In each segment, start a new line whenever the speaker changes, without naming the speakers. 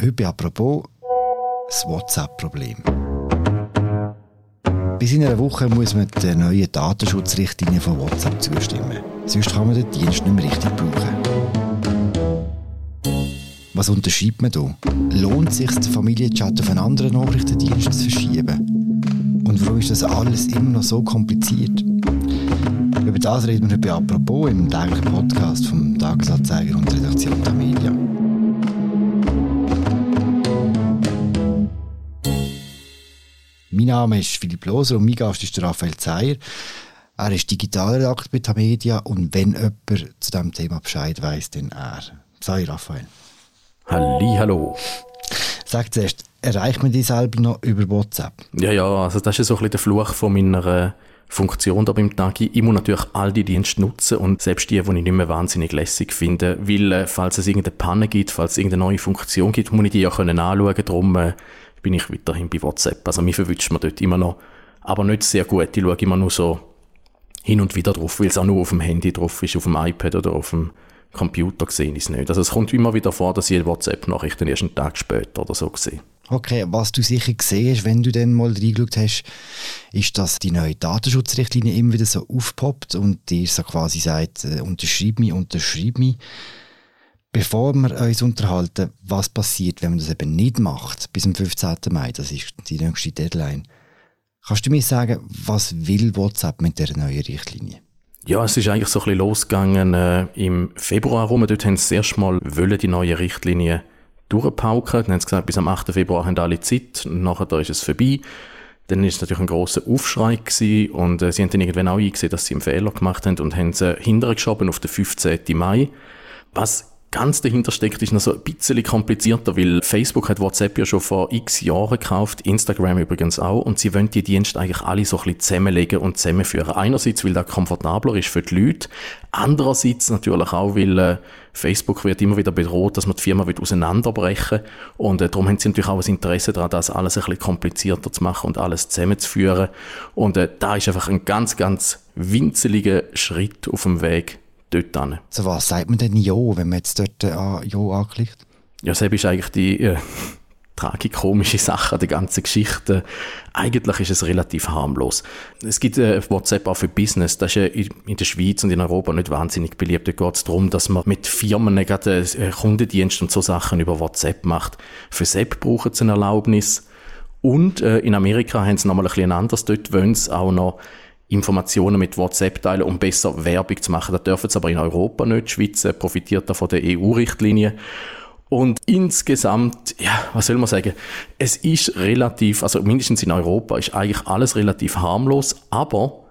Heute apropos das WhatsApp-Problem. Bis in einer Woche muss man den neuen Datenschutzrichtlinien von WhatsApp zustimmen. Sonst kann man den Dienst nicht mehr richtig brauchen. Was unterschreibt man da? Lohnt es sich, den Familienchat auf einen anderen Nachrichtendienst zu verschieben? Und warum ist das alles immer noch so kompliziert? Über das reden wir heute «Apropos» im täglichen Podcast vom Tagesanzeiger und der Redaktion der Media. Mein Name ist Philipp Loser und mein Gast ist Raphael Zeyer. Er ist Digitalredakteur bei Tamedia und wenn jemand zu diesem Thema Bescheid weiss, dann er. Sei Raphael.
Halli, hallo.
Sag zuerst, erreicht man dich selber noch über WhatsApp?
Ja, ja, also das ist so ein bisschen der Fluch von meiner äh, Funktion da beim Tagi. Ich muss natürlich all die Dienste nutzen und selbst die, die ich nicht mehr wahnsinnig lässig finde, weil äh, falls es irgendeine Panne gibt, falls es irgendeine neue Funktion gibt, muss ich die ja können anschauen, darum äh, bin ich weiterhin bei WhatsApp. Also mir verwünscht man dort immer noch, aber nicht sehr gut. Ich schaue immer nur so hin und wieder drauf, weil es auch nur auf dem Handy drauf ist, auf dem iPad oder auf dem Computer gesehen ist nicht. Also es kommt immer wieder vor, dass ich WhatsApp-Nachrichten erst einen Tag später oder so sehe.
Okay, was du sicher gesehen wenn du dann mal reingeschaut hast, ist, dass die neue Datenschutzrichtlinie immer wieder so aufpoppt und dir so quasi sagt, äh, unterschreib mich, unterschreib mich. Bevor wir uns unterhalten, was passiert, wenn man das eben nicht macht, bis zum 15. Mai, das ist die nächste Deadline, kannst du mir sagen, was will WhatsApp mit der neuen Richtlinie?
Ja, es ist eigentlich so ein bisschen losgegangen äh, im Februar rum. Dort haben sie erst mal wollen die neue Richtlinie durchpauken. Dann haben sie gesagt, bis am 8. Februar haben alle Zeit. Nachher ist es vorbei. Dann ist es natürlich ein großer Aufschrei gewesen und äh, sie haben dann irgendwann auch eingesehen, dass sie einen Fehler gemacht haben und haben sie hintergeschoben auf den 15. Mai. Was ganz dahinter steckt, ist noch so ein bisschen komplizierter, weil Facebook hat WhatsApp ja schon vor x Jahren gekauft, Instagram übrigens auch, und sie wollen die Dienste eigentlich alle so ein bisschen zusammenlegen und zusammenführen. Einerseits, weil das komfortabler ist für die Leute, andererseits natürlich auch, weil äh, Facebook wird immer wieder bedroht, dass man die Firma wird auseinanderbrechen und äh, darum haben sie natürlich auch ein Interesse daran, das alles ein bisschen komplizierter zu machen und alles zusammenzuführen und äh, da ist einfach ein ganz, ganz winzeliger Schritt auf dem Weg dort hin.
So was sagt man denn Ja, wenn man jetzt dort äh, Ja anklickt?
Ja, das ist eigentlich die äh, tragikomische Sache an der ganzen Geschichte. Eigentlich ist es relativ harmlos. Es gibt äh, WhatsApp auch für Business. Das ist äh, in der Schweiz und in Europa nicht wahnsinnig beliebt. Da geht es darum, dass man mit Firmen gerade äh, Kundendienst und so Sachen über WhatsApp macht. Für SAP brauchen sie eine Erlaubnis. Und äh, in Amerika haben sie nochmal ein bisschen anders. Dort wollen sie auch noch Informationen mit WhatsApp teilen, um besser Werbung zu machen. Das dürfen sie aber in Europa nicht. Die Schweiz äh, profitiert da von der EU-Richtlinie. Und insgesamt, ja, was soll man sagen? Es ist relativ, also mindestens in Europa ist eigentlich alles relativ harmlos, aber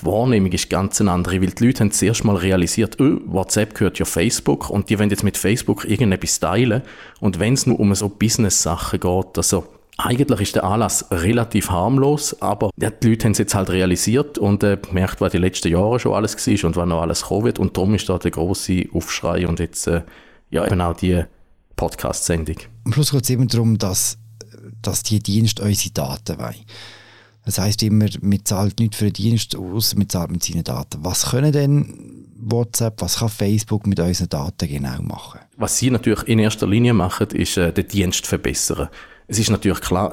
die Wahrnehmung ist ganz eine andere, weil die Leute haben zuerst mal realisiert, oh, WhatsApp gehört ja Facebook und die wollen jetzt mit Facebook irgendetwas teilen und wenn es nur um so Business-Sachen geht, also eigentlich ist der Anlass relativ harmlos, aber ja, die Leute haben es jetzt halt realisiert und äh, gemerkt, was die letzten Jahre schon alles war und was noch alles kommen wird. Und darum ist da der große Aufschrei und jetzt äh, ja eben auch die Podcast-Sendung.
Am Schluss geht es immer darum, dass, dass die Dienste unsere Daten wollen. Das heisst immer, man zahlt nicht für den Dienst aus, man zahlt mit seinen Daten. Was können denn WhatsApp, was kann Facebook mit unseren Daten genau machen?
Was sie natürlich in erster Linie machen, ist äh, den Dienst verbessern. Es ist natürlich klar,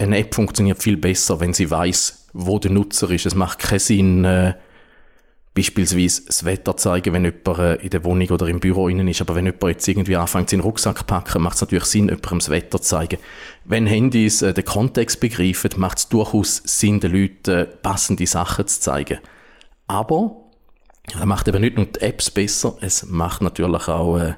eine App funktioniert viel besser, wenn sie weiß, wo der Nutzer ist. Es macht keinen Sinn, äh, beispielsweise das Wetter zeigen, wenn jemand äh, in der Wohnung oder im Büro innen ist. Aber wenn jemand jetzt irgendwie anfängt, seinen Rucksack zu packen, macht es natürlich Sinn, jemandem das Wetter zu zeigen. Wenn Handys äh, den Kontext begreifen, macht es durchaus Sinn, den Leuten äh, passende Sachen zu zeigen. Aber das macht eben nicht nur die Apps besser, es macht natürlich auch äh,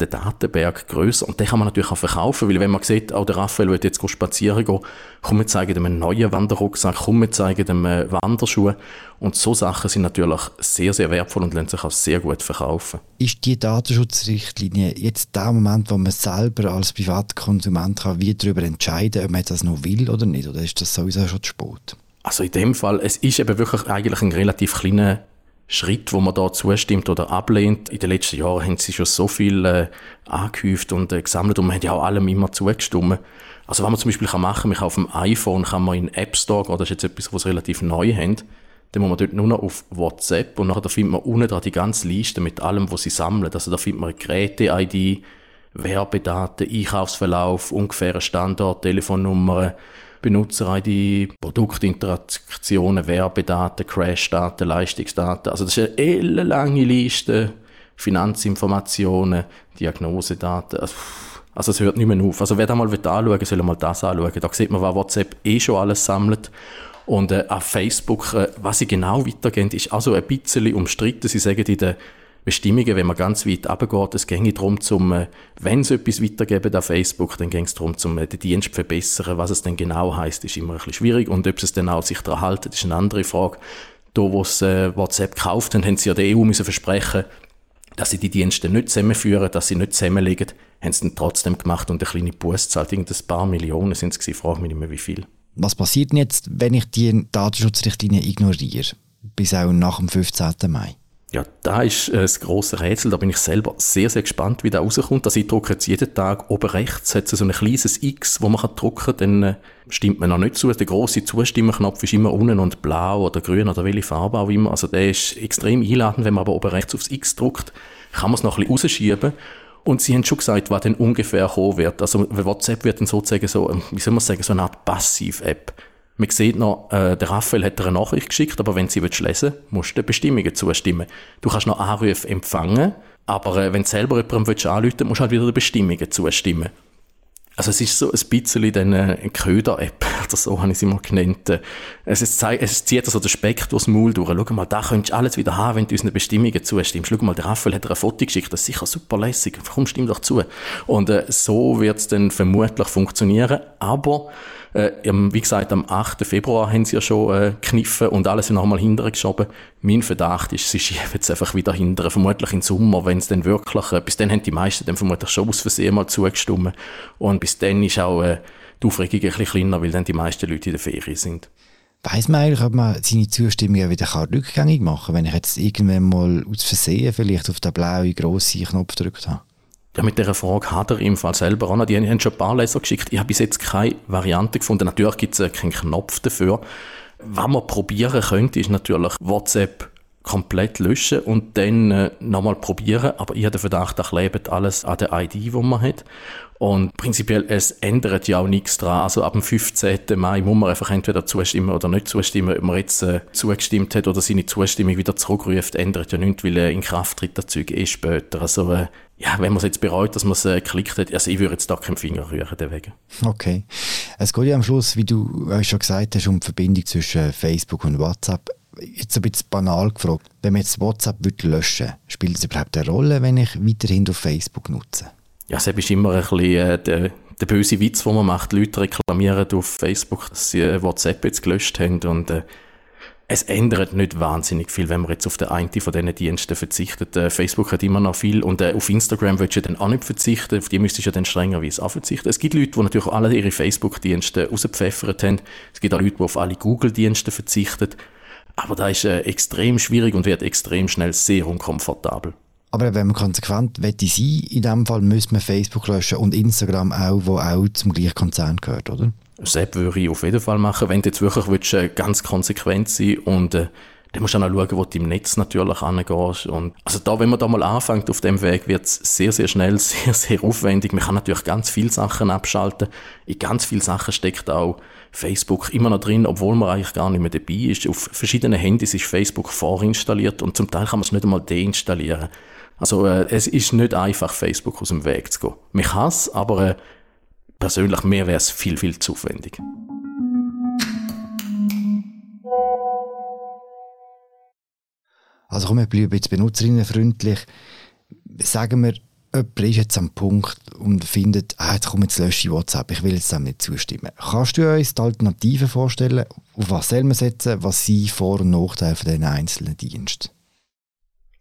den Datenberg größer und den kann man natürlich auch verkaufen, weil wenn man sieht, auch der Raphael will jetzt spazieren gehen, komm, wir zeigen dem einen neuen Wanderrucksack, komm, wir zeigen dem äh, Wanderschuhe und so Sachen sind natürlich sehr, sehr wertvoll und lassen sich auch sehr gut verkaufen.
Ist die Datenschutzrichtlinie jetzt der Moment, wo man selber als Privatkonsument kann, wie darüber entscheiden, ob man das noch will oder nicht, oder ist das sowieso schon zu spät?
Also in dem Fall, es ist eben wirklich eigentlich ein relativ kleiner Schritt, wo man da zustimmt oder ablehnt. In den letzten Jahren haben sie schon so viel äh, angehäuft und äh, gesammelt und man hat ja auch allem immer zugestimmt. Also was man zum Beispiel kann machen kann, auf dem iPhone kann man in den App Store gehen, das ist jetzt etwas, was relativ neu haben, dann muss man dort nur noch auf WhatsApp und nachher da findet man unten dran die ganze Liste mit allem, was sie sammeln. Also da findet man Geräte-ID, Werbedaten, Einkaufsverlauf, ungefähre Standort, Telefonnummer, Benutzer-ID, Produktinteraktionen, Werbedaten, Crashdaten, Leistungsdaten. Also das ist eine ellenlange Liste. Finanzinformationen, Diagnosedaten. Also, also es hört nicht mehr auf. Also wer da mal anschauen will, soll mal das anschauen. Da sieht man, was WhatsApp eh schon alles sammelt. Und äh, auf Facebook, äh, was sie genau weitergehen, ist also ein bisschen umstritten. Sie sagen in den Bestimmungen, wenn man ganz weit runtergeht, es ginge darum, zum, äh, wenn es etwas weitergeben auf Facebook, dann ging es darum, zum äh, den Dienst zu verbessern. Was es denn genau heißt, ist immer ein bisschen schwierig. Und ob es dann auch sich daran halten, ist eine andere Frage. Da, wo es äh, WhatsApp gekauft haben, haben sie ja der EU müssen versprechen, dass sie die Dienste nicht zusammenführen, dass sie nicht zusammenlegen, haben sie dann trotzdem gemacht und eine kleine Buß zahlt. Irgendein paar Millionen sind es gewesen, frage mich nicht mehr wie viel.
Was passiert denn jetzt, wenn ich die Datenschutzrichtlinie ignoriere? Bis auch nach dem 15. Mai?
Ja, da ist äh, das grosse Rätsel. Da bin ich selber sehr, sehr gespannt, wie da rauskommt. Also ich drücke jetzt jeden Tag oben rechts, hat so ein kleines X, wo man kann drücken kann, dann äh, stimmt man noch nicht zu. Der grosse Zustimmenknopf ist immer unten und blau oder grün oder welche Farbe auch immer. Also der ist extrem einladend. Wenn man aber oben rechts aufs X drückt, kann man es noch ein bisschen rausschieben. Und sie haben schon gesagt, was denn ungefähr kommen wird. Also WhatsApp wird dann sozusagen so, ähm, wie soll man sagen, so eine Art Passiv-App. Man sieht noch, äh, der Raphael hat dir eine Nachricht geschickt, aber wenn sie lesen willst, musst du den Bestimmungen zustimmen. Du kannst noch Anrufe empfangen, aber äh, wenn du selber jemandem willst musst du halt wieder den Bestimmungen zustimmen. Also es ist so ein bisschen dann äh, eine Köder-App, oder so habe ich sie mal genannt. Es, ist, es zieht also den Speck durchs Maul durch. Schau mal, da könntest du alles wieder haben, wenn du unseren Bestimmungen zustimmst. Schau mal, der Raphael hat dir ein Foto geschickt, das ist sicher super lässig. Komm, stimm doch zu. Und äh, so wird es dann vermutlich funktionieren. Aber äh, wie gesagt, am 8. Februar haben sie ja schon äh, kniffen und alles nochmal hinterher geschoben. Mein Verdacht ist, sie schieben es einfach wieder hinterher, vermutlich im Sommer, wenn es dann wirklich, äh, bis dann haben die meisten dann vermutlich schon aus Versehen mal zugestimmt und bis dann ist auch äh, die Aufregung ein bisschen kleiner, weil dann die meisten Leute in der Ferien sind.
Weiß man eigentlich, ob man seine Zustimmung wieder rückgängig machen kann, wenn ich jetzt irgendwann mal aus Versehen vielleicht auf den blauen grossen Knopf gedrückt habe?
Ja, mit dieser Frage hat er im Fall selber auch noch. Die haben schon ein paar Leser geschickt. Ich habe bis jetzt keine Variante gefunden. Natürlich gibt es keinen Knopf dafür. Was man probieren könnte, ist natürlich WhatsApp komplett löschen und dann äh, nochmal probieren. Aber ich habe den Verdacht, da klebt alles an der ID, die man hat. Und prinzipiell, es ändert ja auch nichts dran. Also ab dem 15. Mai muss man einfach entweder zustimmen oder nicht zustimmen. Ob man jetzt äh, zugestimmt hat oder seine Zustimmung wieder zurückruft, ändert ja nichts, weil äh, in Kraft tritt das Zeug eh später. Also äh, ja, wenn man es jetzt bereut, dass man es äh, hat, also ich würde jetzt da keinen Finger rühren deswegen.
Okay. Es geht ja am Schluss, wie du schon gesagt hast, um die Verbindung zwischen Facebook und WhatsApp. Jetzt ein bisschen banal gefragt, wenn man jetzt WhatsApp löschen würde, spielt es überhaupt eine Rolle, wenn ich weiterhin auf Facebook nutze?
Ja, es ist immer ein bisschen äh, der, der böse Witz, den man macht. Leute reklamieren auf Facebook, dass sie äh, WhatsApp jetzt gelöscht haben und äh, es ändert nicht wahnsinnig viel, wenn man jetzt auf den einen von diesen Diensten verzichtet. Äh, Facebook hat immer noch viel und äh, auf Instagram willst du dann auch nicht verzichten, auf die müsstest du ja dann strengerweise auch verzichten. Es gibt Leute, die natürlich alle ihre Facebook-Dienste rausgepfeffert haben. Es gibt auch Leute, die auf alle Google-Dienste verzichten. Aber da ist äh, extrem schwierig und wird extrem schnell sehr unkomfortabel.
Aber wenn man konsequent wette sein, in dem Fall müsste man Facebook löschen und Instagram auch, wo auch zum gleichen Konzern gehört, oder?
Sepp würde ich auf jeden Fall machen, wenn du jetzt wirklich willst, äh, ganz konsequent sein und äh, dann musst du auch schauen, wo du im Netz natürlich angehst. Und also da, wenn man da mal anfängt auf dem Weg, wird es sehr, sehr schnell, sehr, sehr aufwendig. Man kann natürlich ganz viele Sachen abschalten. In ganz viele Sachen steckt auch Facebook immer noch drin, obwohl man eigentlich gar nicht mehr dabei ist. Auf verschiedenen Handys ist Facebook vorinstalliert und zum Teil kann man es nicht einmal deinstallieren. Also äh, es ist nicht einfach, Facebook aus dem Weg zu gehen. Man kann es, aber äh, persönlich mir wäre es viel, viel zu aufwendig.
Also komm, wir bleiben jetzt benutzerinnenfreundlich. Sagen wir, jemand ist jetzt am Punkt und findet, ah, jetzt kommt jetzt lösche ich WhatsApp, ich will jetzt dem nicht zustimmen. Kannst du uns die Alternativen vorstellen? Auf was soll man setzen? Was sind Vor- und Nachteile von diesen einzelnen Diensten?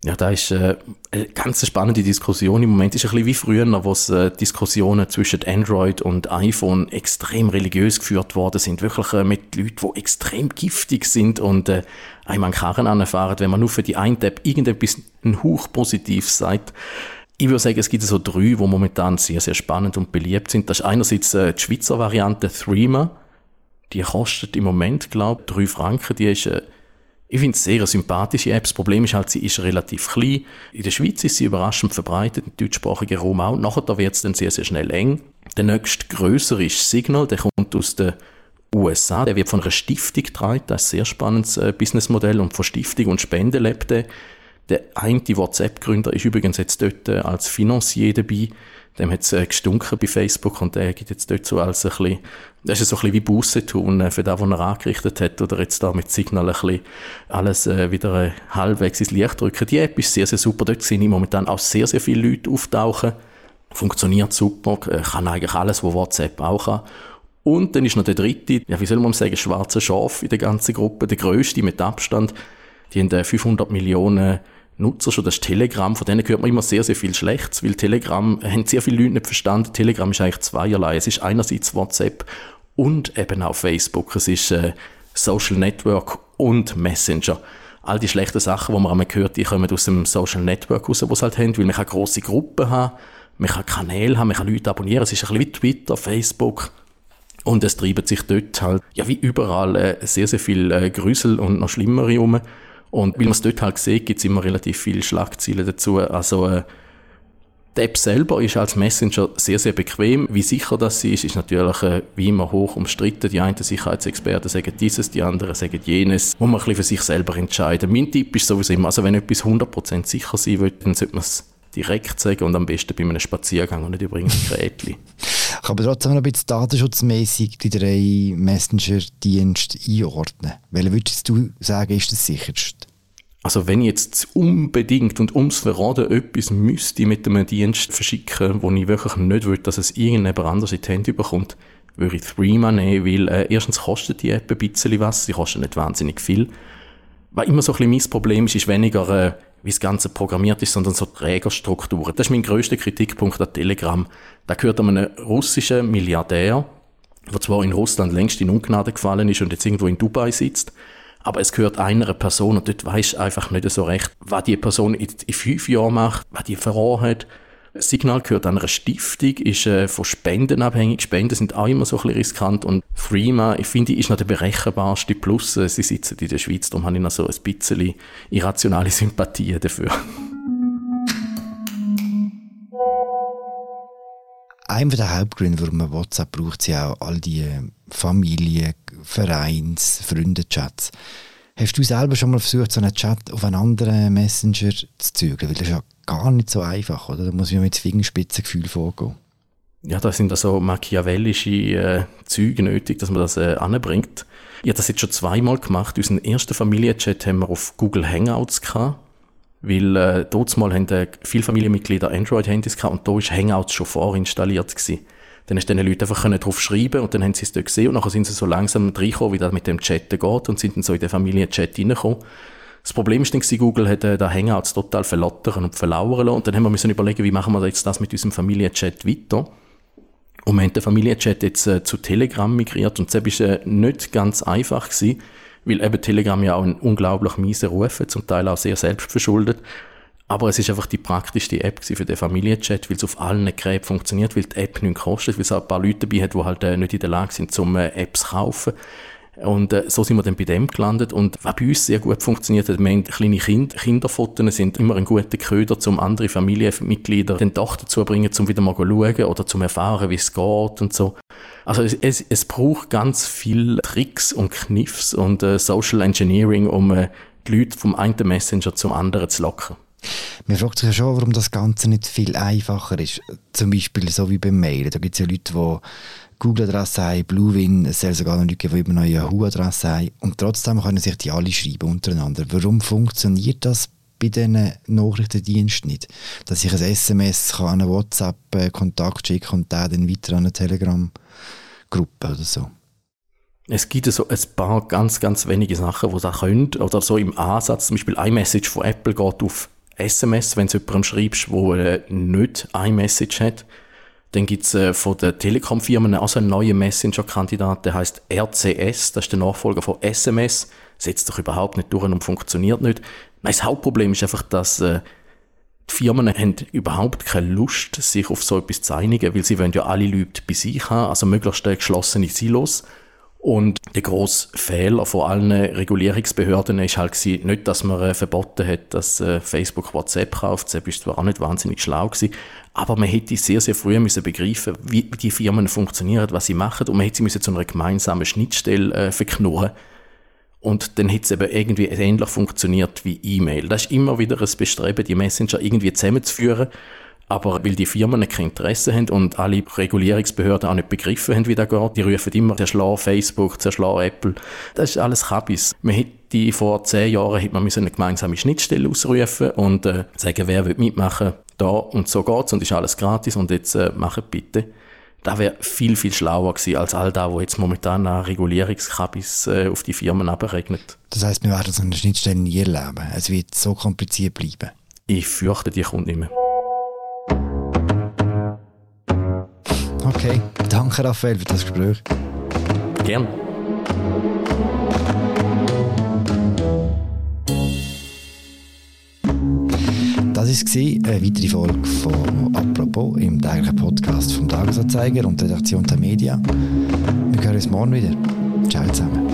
Ja, da ist äh, eine ganz spannende Diskussion. Im Moment ist es ein bisschen wie früher, wo es äh, Diskussionen zwischen Android und iPhone extrem religiös geführt worden sind. Wirklich äh, mit Leuten, die extrem giftig sind und äh, einmal einen Karren anfahren, wenn man nur für die eine App irgendetwas ein Hauch positiv sagt. Ich würde sagen, es gibt so drei, die momentan sehr, sehr spannend und beliebt sind. Das ist einerseits äh, die Schweizer Variante Threema. Die kostet im Moment, glaube ich, drei Franken. Die ist äh, Ich finde es sehr eine sympathische App. Das Problem ist halt, sie ist relativ klein. In der Schweiz ist sie überraschend verbreitet, im deutschsprachigen Raum auch. Nachher wird es dann sehr, sehr schnell eng. Der nächste größere ist Signal, der kommt aus den USA. Der wird von einer Stiftung getragen. Das ist ein sehr spannendes äh, Businessmodell. Und von Stiftung und Spende lebt der. Der eine WhatsApp-Gründer ist übrigens jetzt dort äh, als Financier dabei. Dem hat es äh, gestunken bei Facebook und der gibt jetzt dort so als ein bisschen, das ist so ein bisschen wie Busse tun äh, für das, was er angerichtet hat oder jetzt da mit Signal ein bisschen alles äh, wieder äh, halbwegs ins Licht drücken. Die App ist sehr, sehr super. Dort sind momentan auch sehr, sehr viele Leute auftauchen. Funktioniert super, kann eigentlich alles, was WhatsApp auch kann. Und dann ist noch der dritte, ja, wie soll man sagen, schwarze Schaf in der ganzen Gruppe, der größte mit Abstand. Die haben 500 äh, Millionen Nutzer schon, das ist Telegram, von denen hört man immer sehr, sehr viel Schlechtes, weil Telegram haben sehr viele Leute nicht verstanden. Telegram ist eigentlich zweierlei. Es ist einerseits WhatsApp und eben auch Facebook. Es ist äh, Social Network und Messenger. All die schlechten Sachen, die man einmal hört, die kommen aus dem Social Network raus, was halt haben, weil man kann grosse Gruppen haben, man kann Kanäle haben, man kann Leute abonnieren. Es ist ein bisschen wie Twitter, Facebook, und es treiben sich dort halt, ja, wie überall, äh, sehr, sehr viel äh, Grüsel und noch schlimmere rum. Und weil man es dort halt sieht, gibt es immer relativ viele Schlagzeilen dazu. Also, äh, die App selber ist als Messenger sehr, sehr bequem. Wie sicher das ist, ist natürlich äh, wie immer hoch umstritten. Die einen Sicherheitsexperten sagen dieses, die anderen sagen jenes. Muss man ein bisschen für sich selber entscheiden. Mein Tipp ist sowieso immer, also wenn etwas 100% sicher sein will, dann sollte man es direkt sagen und am besten bei einem Spaziergang und nicht übrigens Gerätchen.
Ich kann aber trotzdem noch ein bisschen datenschutzmäßig die drei Messenger-Dienste einordnen. Welchen würdest du sagen, ist das sicherste?
Also wenn ich jetzt unbedingt und ums Verraten etwas müsste mit einem Dienst verschicken, wo ich wirklich nicht will, dass es irgendjemand anders in die Hände bekommt, würde ich Threema nehmen, weil äh, erstens kostet die App ein bisschen was, sie kostet nicht wahnsinnig viel. Was immer so ein bisschen mein Problem ist, ist weniger äh, wie das Ganze programmiert ist, sondern so Trägerstrukturen. Das ist mein größter Kritikpunkt an Telegram. Da gehört einem russischen Milliardär, der zwar in Russland längst in Ungnade gefallen ist und jetzt irgendwo in Dubai sitzt, aber es gehört einer Person und dort weiß einfach nicht so recht, was die Person in, in fünf Jahren macht, was die verloren hat. Signal gehört einer Stiftung, ist äh, von Spenden abhängig. Spenden sind auch immer so ein bisschen riskant. Und Freema, ich finde, ist noch der berechenbarste. Plus, äh, sie sitzen in der Schweiz, darum habe ich noch so ein bisschen irrationale Sympathie dafür.
Einer der Hauptgründe, warum man WhatsApp braucht, sind auch all die Familien, Vereins, Freundechats. Hast du selber schon mal versucht, so einen Chat auf einen anderen Messenger zu zügeln? Weil das ist ja gar nicht so einfach, oder? Da muss man mit Fingerspitzengefühl vorgehen.
Ja, da sind also machiavellische äh, Züge nötig, dass man das äh, anbringt. Ich habe das jetzt schon zweimal gemacht. Unseren ersten Familienchat haben wir auf Google Hangouts gehabt, weil äh, dort mal haben äh, viele Familienmitglieder Android-Handys gehabt und da war Hangouts schon vorinstalliert gewesen. Dann hast du den Leuten einfach drauf schreiben und dann haben sie es dort gesehen und nachher sind sie so langsam reingekommen, wie das mit dem Chat geht und sind dann so in den Familienchat reingekommen. Das Problem ist dann, Google hat äh, da Hangouts total verlottern und verlauern lassen. Und dann haben wir müssen überlegen, wie machen wir jetzt das mit unserem Familienchat weiter. Und wir haben den Familienchat jetzt äh, zu Telegram migriert und das war äh, nicht ganz einfach gewesen, weil eben Telegram ja auch einen unglaublich miesen Ruf hat, zum Teil auch sehr selbstverschuldet. Aber es ist einfach die praktischste App für den Familienchat, weil es auf allen Geräten funktioniert, weil die App nichts kostet, weil es auch ein paar Leute dabei hat, die halt äh, nicht in der Lage sind, zum äh, Apps zu kaufen. Und äh, so sind wir dann bei dem gelandet. Und was bei uns sehr gut funktioniert hat, wir haben kleine kind Kinderfotos sind immer ein guter Köder, um andere Familienmitglieder dann doch dazu bringen, um wieder mal zu schauen oder zum erfahren, wie es geht und so. Also es, es, es braucht ganz viel Tricks und Kniffs und äh, Social Engineering, um äh, die Leute vom einen Messenger zum anderen zu locken.
Man fragt sich ja schon, warum das Ganze nicht viel einfacher ist. Zum Beispiel so wie beim Mailen. Da gibt es ja Leute, die Google-Adresse haben, Bluewin, es soll sogar noch Leute geben, die immer noch Yahoo-Adresse haben. Und trotzdem können sich die alle schreiben untereinander. Warum funktioniert das bei diesen Nachrichtendiensten nicht? Dass ich ein SMS kann, einen WhatsApp-Kontakt schicken und der dann weiter an eine Telegram-Gruppe oder so.
Es gibt so ein paar ganz, ganz wenige Sachen, die das könnt. Oder so im Ansatz, zum Beispiel iMessage von Apple geht auf SMS, wenn du jemandem schreibst, der nicht iMessage hat. Dann gibt es äh, von den Telekom-Firmen also einen neuen Messenger-Kandidat, der heißt RCS, das ist der Nachfolger von SMS, setzt sich überhaupt nicht durch und funktioniert nicht. Nein, das Hauptproblem ist einfach, dass äh, die Firmen haben überhaupt keine Lust, sich auf so etwas zu einigen, weil sie wollen ja alle Leute bei sich haben, also möglichst geschlossene Silos. Und der grosse Fehler von allen Regulierungsbehörden ist halt gewesen, nicht, dass man äh, verboten hat, dass äh, Facebook WhatsApp kauft. WhatsApp ist zwar auch nicht wahnsinnig schlau gewesen, aber man hätte sehr, sehr früh müssen begreifen, wie die Firmen funktionieren, was sie machen, und man hätte sie müssen zu einer gemeinsamen Schnittstelle äh, verknurren. Und dann hätte es eben irgendwie ähnlich funktioniert wie E-Mail. Das ist immer wieder ein Bestreben, die Messenger irgendwie zusammenzuführen aber weil die Firmen kein Interesse haben und alle Regulierungsbehörden auch nicht begriffen haben, wie das geht, die rufen immer zerschlagen Facebook, zerschlagen Apple. Das ist alles Kabis. Man hätte vor zehn Jahren hätte man eine gemeinsame Schnittstelle ausrufen und äh, sagen, wer will mitmachen, da und so geht's und ist alles gratis und jetzt äh, machen bitte. Das wäre viel, viel schlauer gewesen als all das, was jetzt momentan an Regulierungskabis äh, auf die Firmen abregnet.
Das heisst, wir werden so eine Schnittstelle nie erleben. Es wird so kompliziert bleiben.
Ich fürchte, die kommt nicht mehr.
Okay, danke Raphael für das Gespräch.
Gern.
Das war eine weitere Folge von «Apropos» im täglichen Podcast vom Tagesanzeiger und der Redaktion der Media. Wir hören uns morgen wieder. Ciao zusammen.